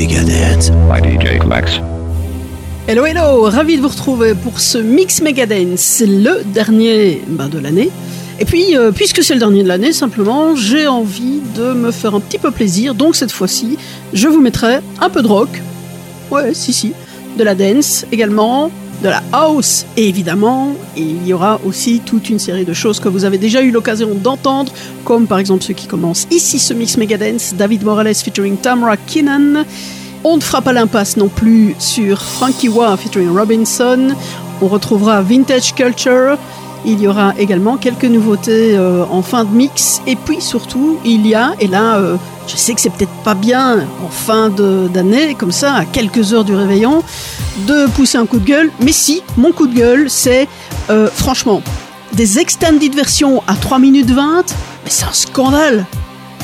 Megadeth. By DJ Klax. Hello, hello, ravi de vous retrouver pour ce Mix Megadance. C'est le dernier ben, de l'année. Et puis, euh, puisque c'est le dernier de l'année, simplement, j'ai envie de me faire un petit peu plaisir. Donc cette fois-ci, je vous mettrai un peu de rock. Ouais, si, si. De la dance également, de la house, et évidemment, il y aura aussi toute une série de choses que vous avez déjà eu l'occasion d'entendre, comme par exemple ceux qui commencent ici ce Mix Megadance, David Morales featuring Tamara Kinnan. On ne fera pas l'impasse non plus sur Frankie Wah featuring Robinson. On retrouvera Vintage Culture. Il y aura également quelques nouveautés euh, en fin de mix. Et puis surtout, il y a, et là, euh, je sais que c'est peut-être pas bien en fin d'année, comme ça, à quelques heures du réveillon, de pousser un coup de gueule. Mais si, mon coup de gueule, c'est euh, franchement des extended versions à 3 minutes 20. Mais c'est un scandale!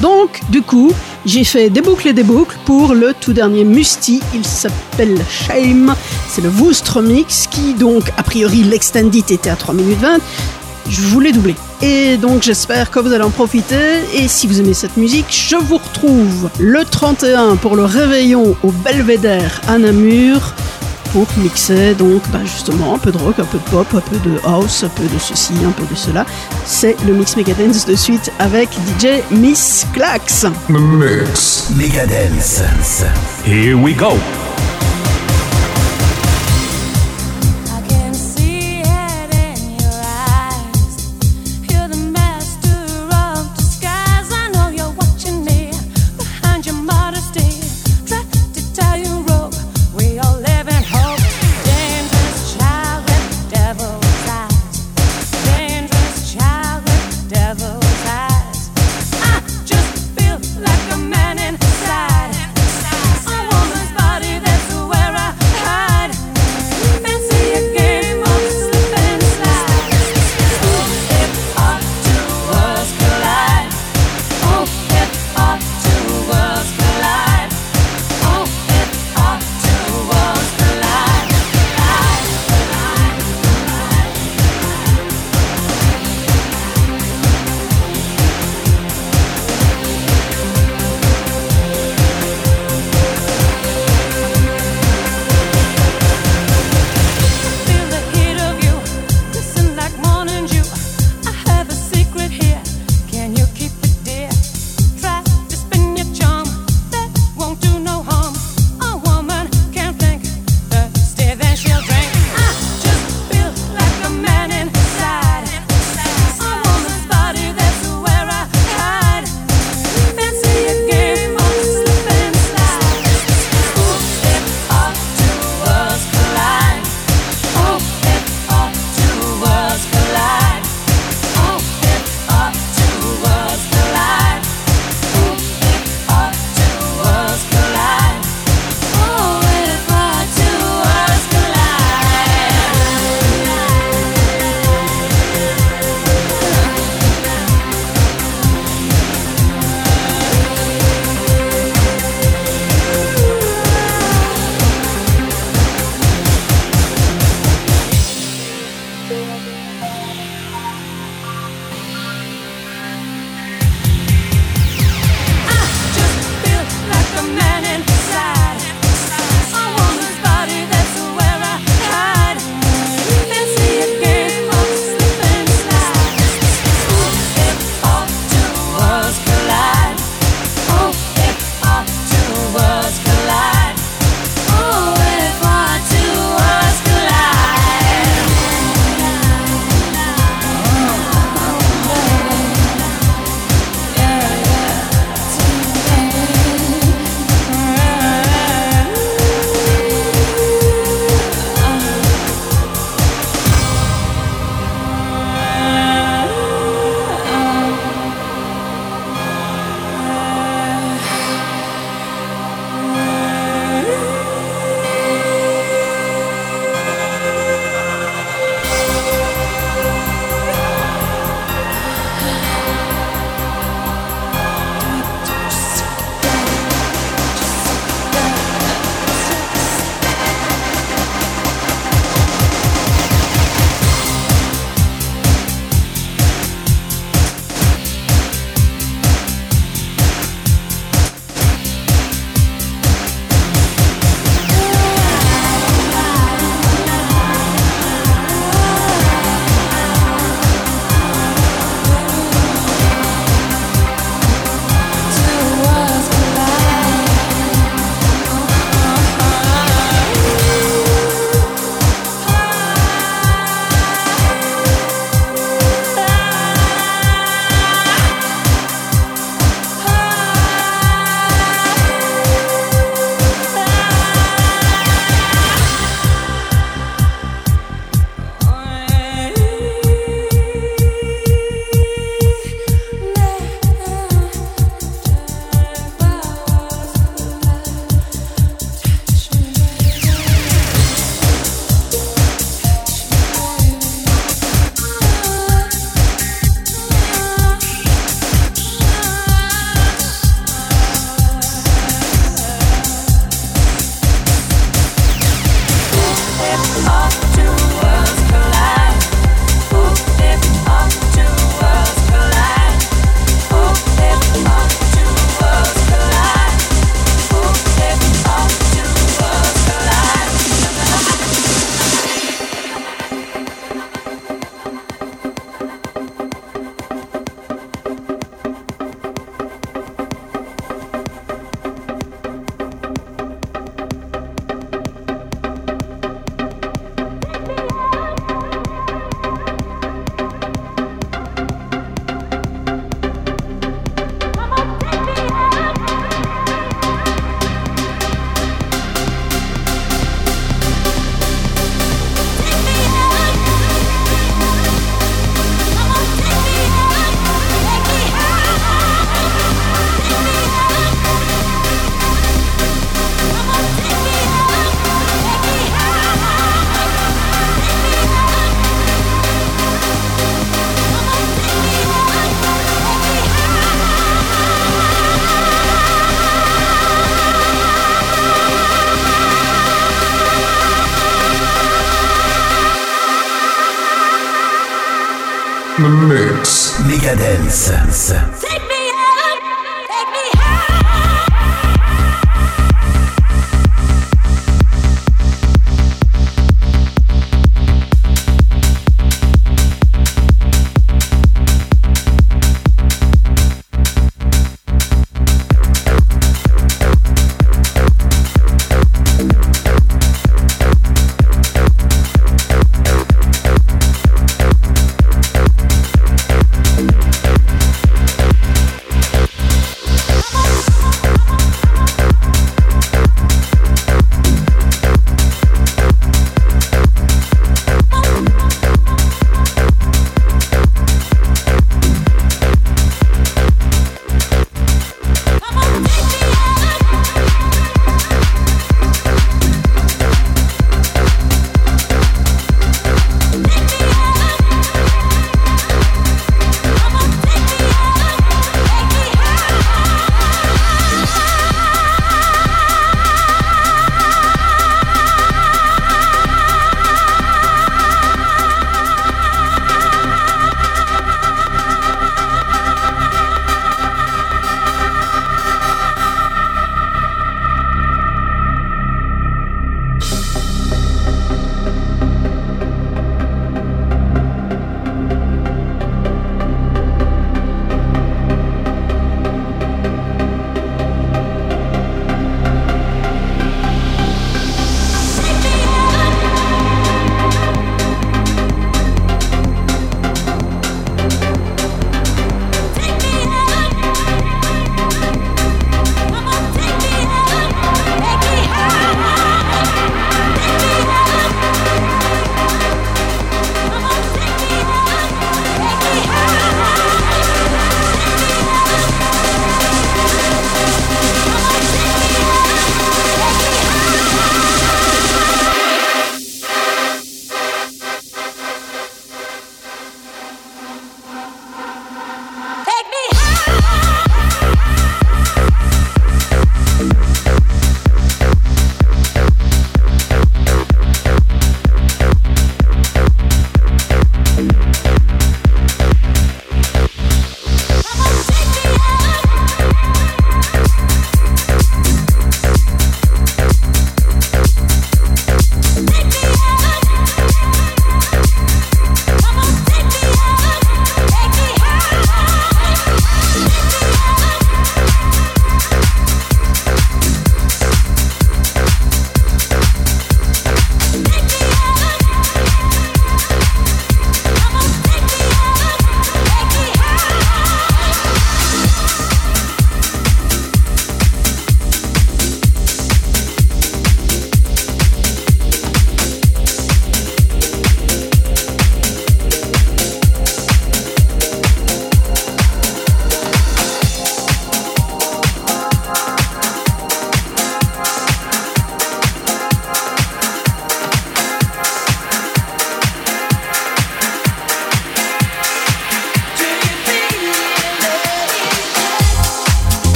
Donc, du coup, j'ai fait des boucles et des boucles pour le tout dernier Musti. Il s'appelle Shame. C'est le Woostre Mix qui, donc, a priori, l'extended était à 3 minutes 20. Je voulais doubler. Et donc, j'espère que vous allez en profiter. Et si vous aimez cette musique, je vous retrouve le 31 pour le réveillon au Belvédère à Namur pour mixer donc bah, justement un peu de rock, un peu de pop, un peu de house, un peu de ceci, un peu de cela. C'est le Mix Megadance de suite avec DJ Miss Clax. Mix Megadance. Here we go.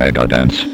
Mega Dance.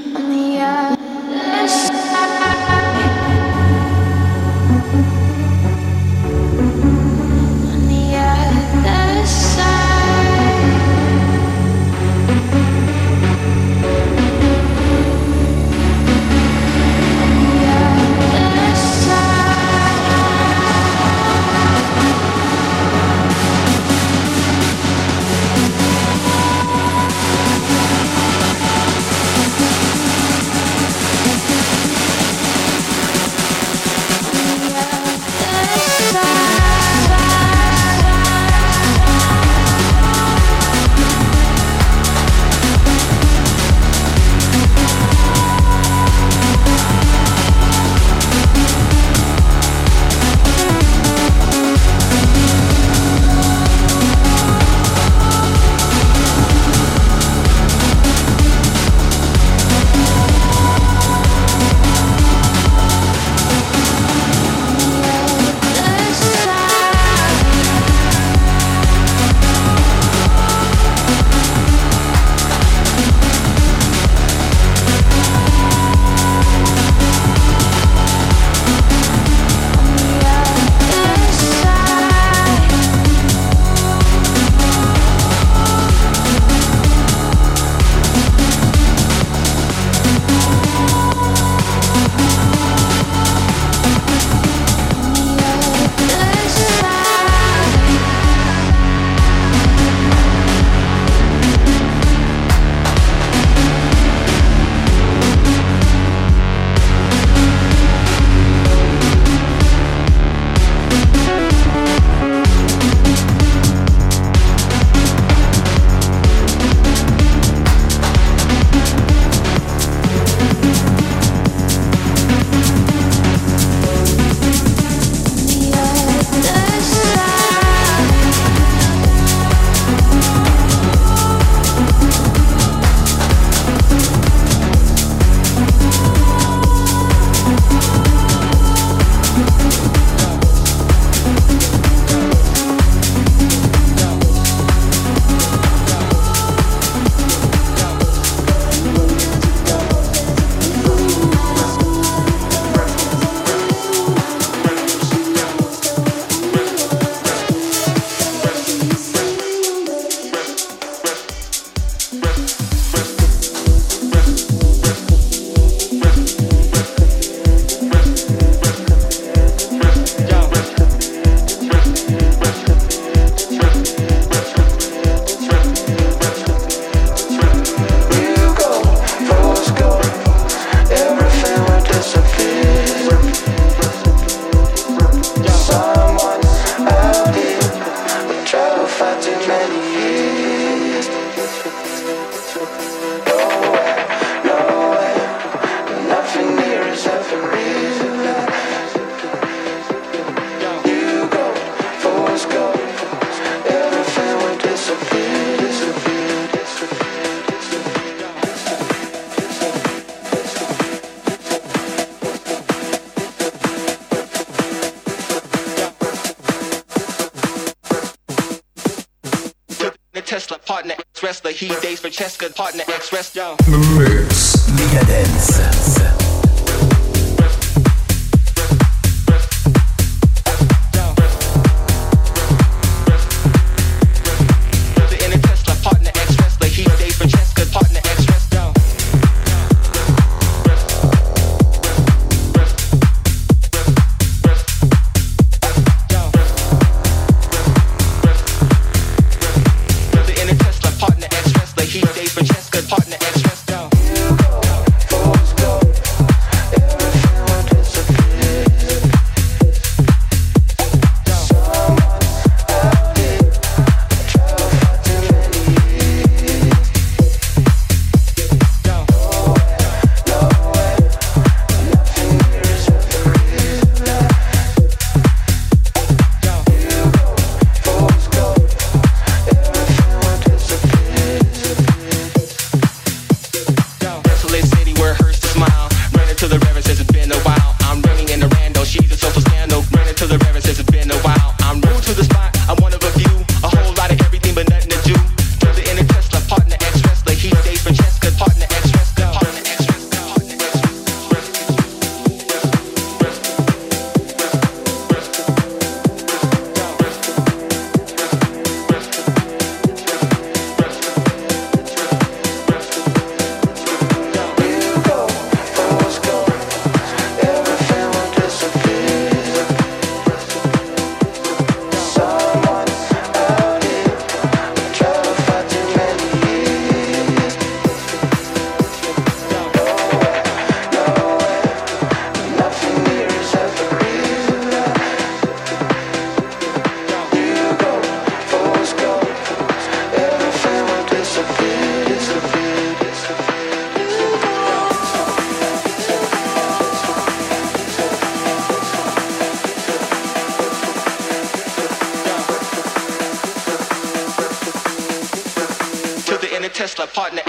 for Cheska, partner, X rest.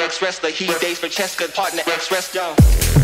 Ex wrestler. He dates Francesca, partner ex wrestler.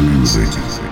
Music.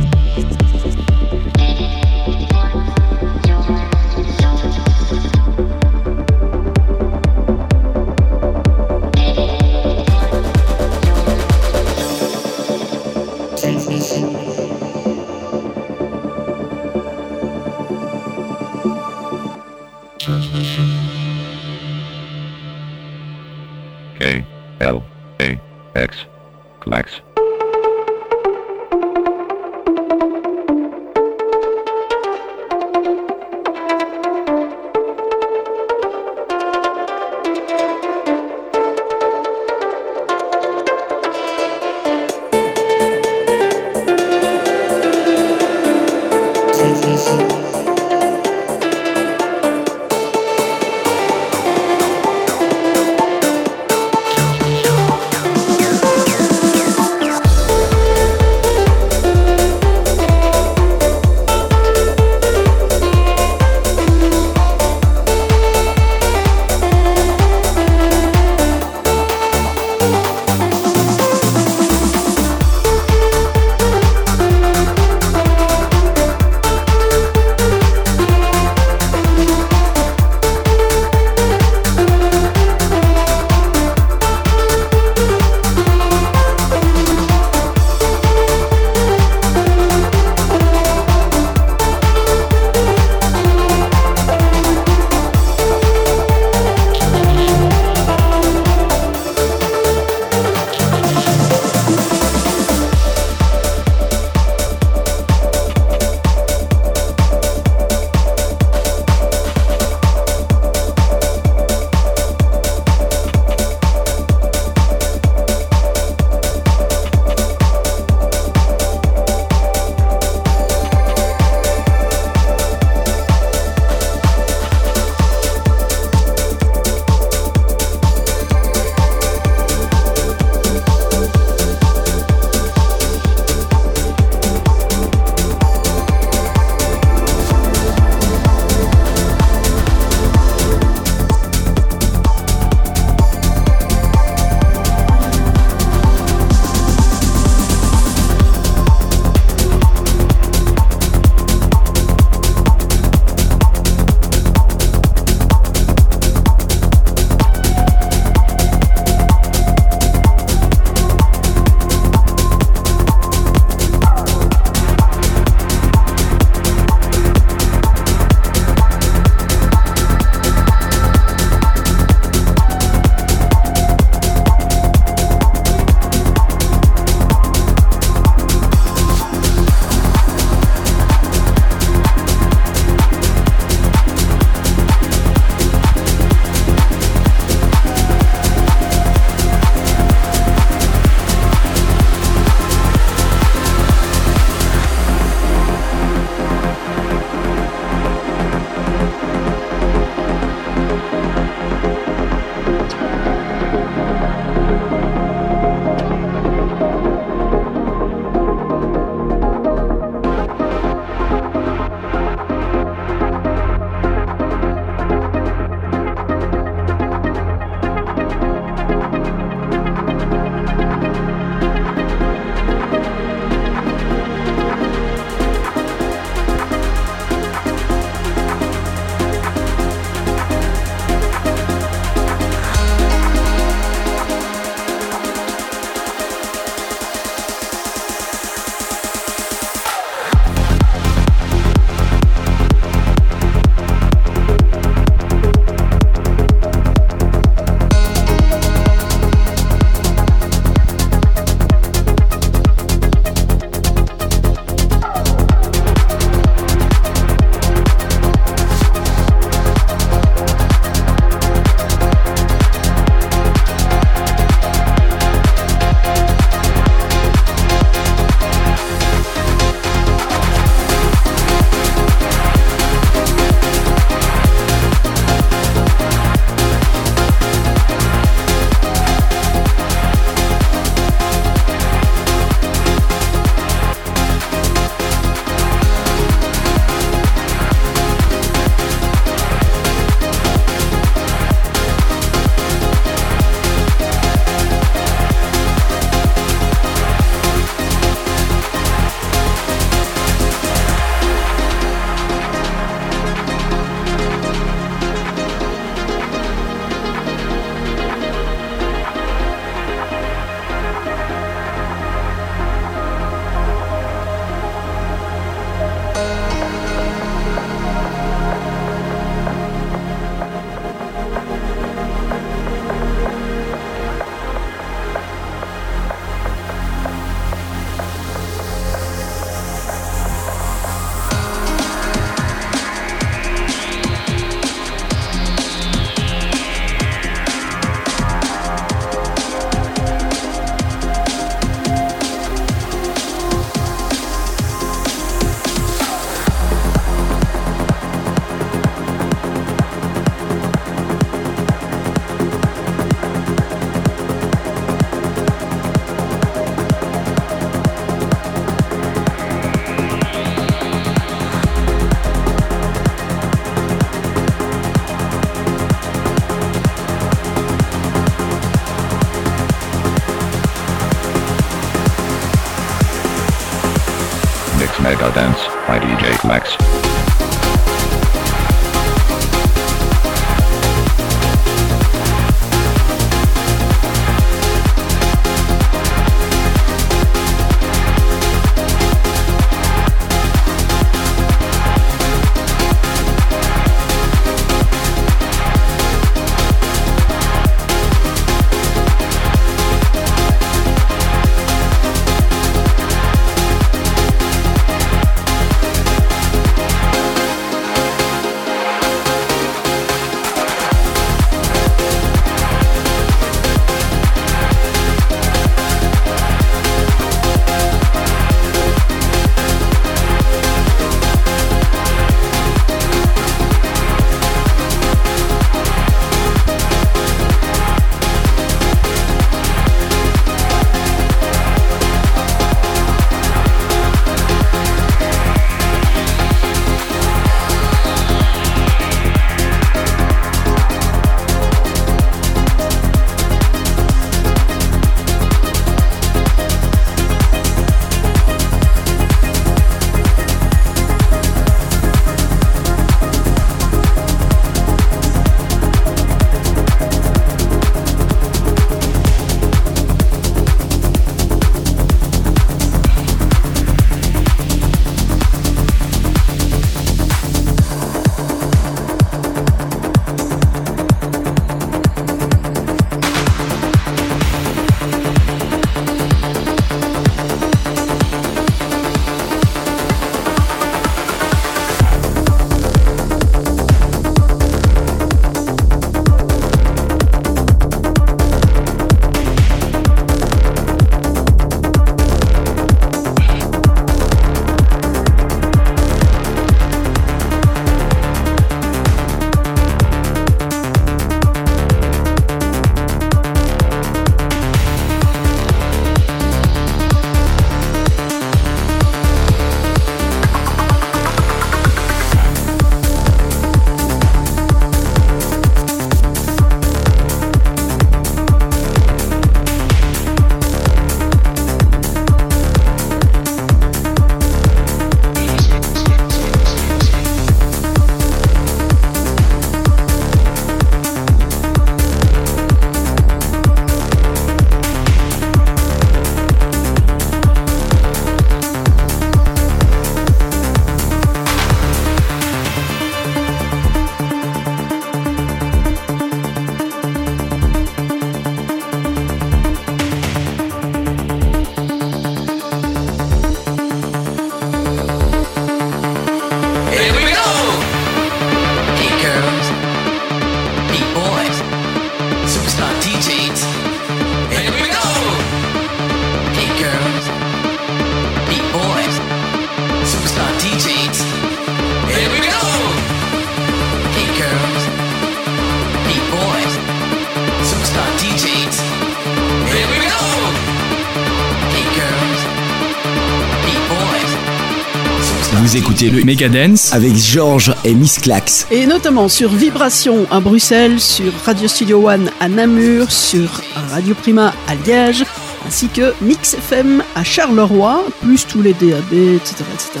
Megadance Avec Georges et Miss Clax. Et notamment sur Vibration à Bruxelles, sur Radio Studio One à Namur, sur Radio Prima à Liège, ainsi que Mix FM à Charleroi, plus tous les DAB, etc. etc.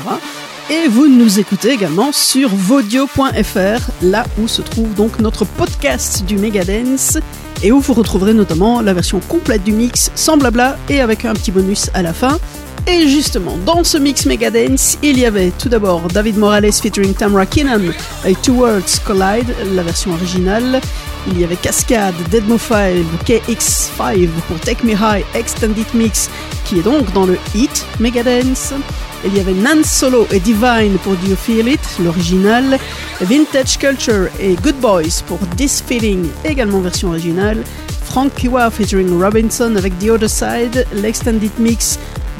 Et vous nous écoutez également sur vodio.fr, là où se trouve donc notre podcast du Megadance, et où vous retrouverez notamment la version complète du mix, sans blabla, et avec un petit bonus à la fin. Et justement, dans ce mix Megadance, il y avait tout d'abord David Morales featuring Tamra Kinnan avec Two Worlds Collide, la version originale. Il y avait Cascade, Deadmo 5, KX5 pour Take Me High Extended Mix, qui est donc dans le hit Megadance. Il y avait Nan Solo et Divine pour Do You Feel It, l'original. Vintage Culture et Good Boys pour This Feeling, également version originale. Frank Kiwa featuring Robinson avec The Other Side, l'extended mix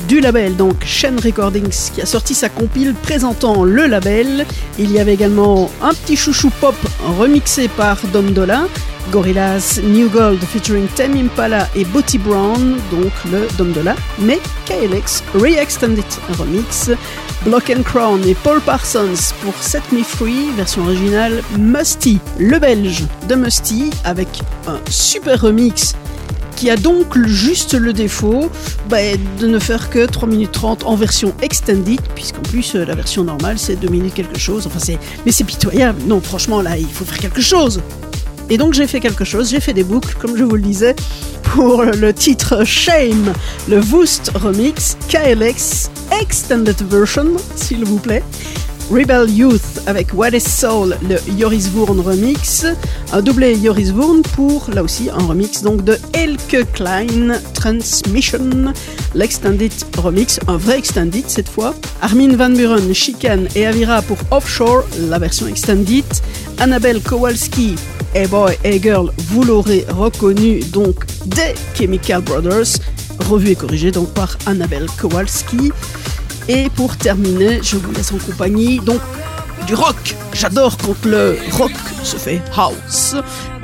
du label, donc Shen Recordings, qui a sorti sa compile présentant le label. Il y avait également un petit chouchou pop remixé par Dom Dola, Gorillaz New Gold featuring Tame Impala et Booty Brown, donc le Dom Dola, mais KLX Re-Extended Remix. Block and Crown et Paul Parsons pour Set Me Free, version originale Musty, le belge de Musty, avec un super remix qui a donc juste le défaut bah, de ne faire que 3 minutes 30 en version extended, puisqu'en plus euh, la version normale c'est 2 minutes quelque chose. Enfin, c'est, mais c'est pitoyable. Non, franchement, là, il faut faire quelque chose. Et donc j'ai fait quelque chose, j'ai fait des boucles, comme je vous le disais, pour le titre Shame, le Woost Remix KLX Extended Version, s'il vous plaît. Rebel Youth avec What is Soul, le Bourne remix, un doublé Bourne pour, là aussi, un remix donc de Elke Klein Transmission, l'extended remix, un vrai extended cette fois. Armin Van Buren, Chicane et Avira pour Offshore, la version extended. Annabelle Kowalski, Hey Boy, Hey Girl, vous l'aurez reconnu donc des Chemical Brothers, revu et corrigé donc par Annabelle Kowalski. Et pour terminer, je vous laisse en compagnie donc du rock. J'adore quand le rock se fait house.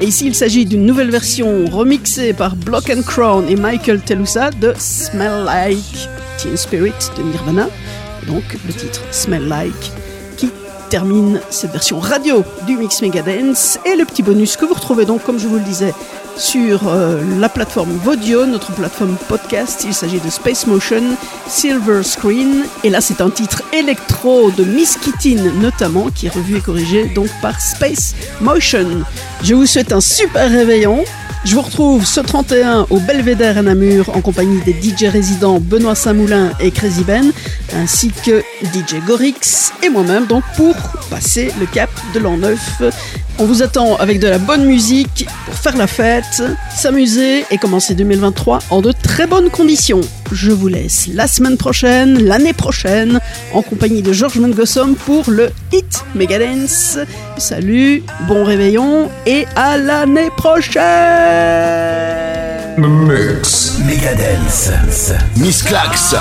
Et ici, il s'agit d'une nouvelle version remixée par Block and Crown et Michael Telusa de Smell Like Teen Spirit de Nirvana. Donc le titre Smell Like qui termine cette version radio du Mix Megadance et le petit bonus que vous retrouvez donc, comme je vous le disais, sur euh, la plateforme Vodio, notre plateforme podcast. Il s'agit de Space Motion, Silver Screen. Et là, c'est un titre électro de Miss Kittin, notamment, qui est revu et corrigé donc par Space Motion. Je vous souhaite un super réveillon. Je vous retrouve ce 31 au Belvédère à Namur en compagnie des DJ résidents Benoît Saint-Moulin et Crazy Ben, ainsi que DJ Gorix et moi-même donc pour passer le cap de l'an 9. On vous attend avec de la bonne musique pour faire la fête, s'amuser et commencer 2023 en de très bonnes conditions. Je vous laisse la semaine prochaine, l'année prochaine, en compagnie de Georges Mengossom pour le Hit Megadance. Salut, bon réveillon et à l'année prochaine Mix Megadance. Miss Clax.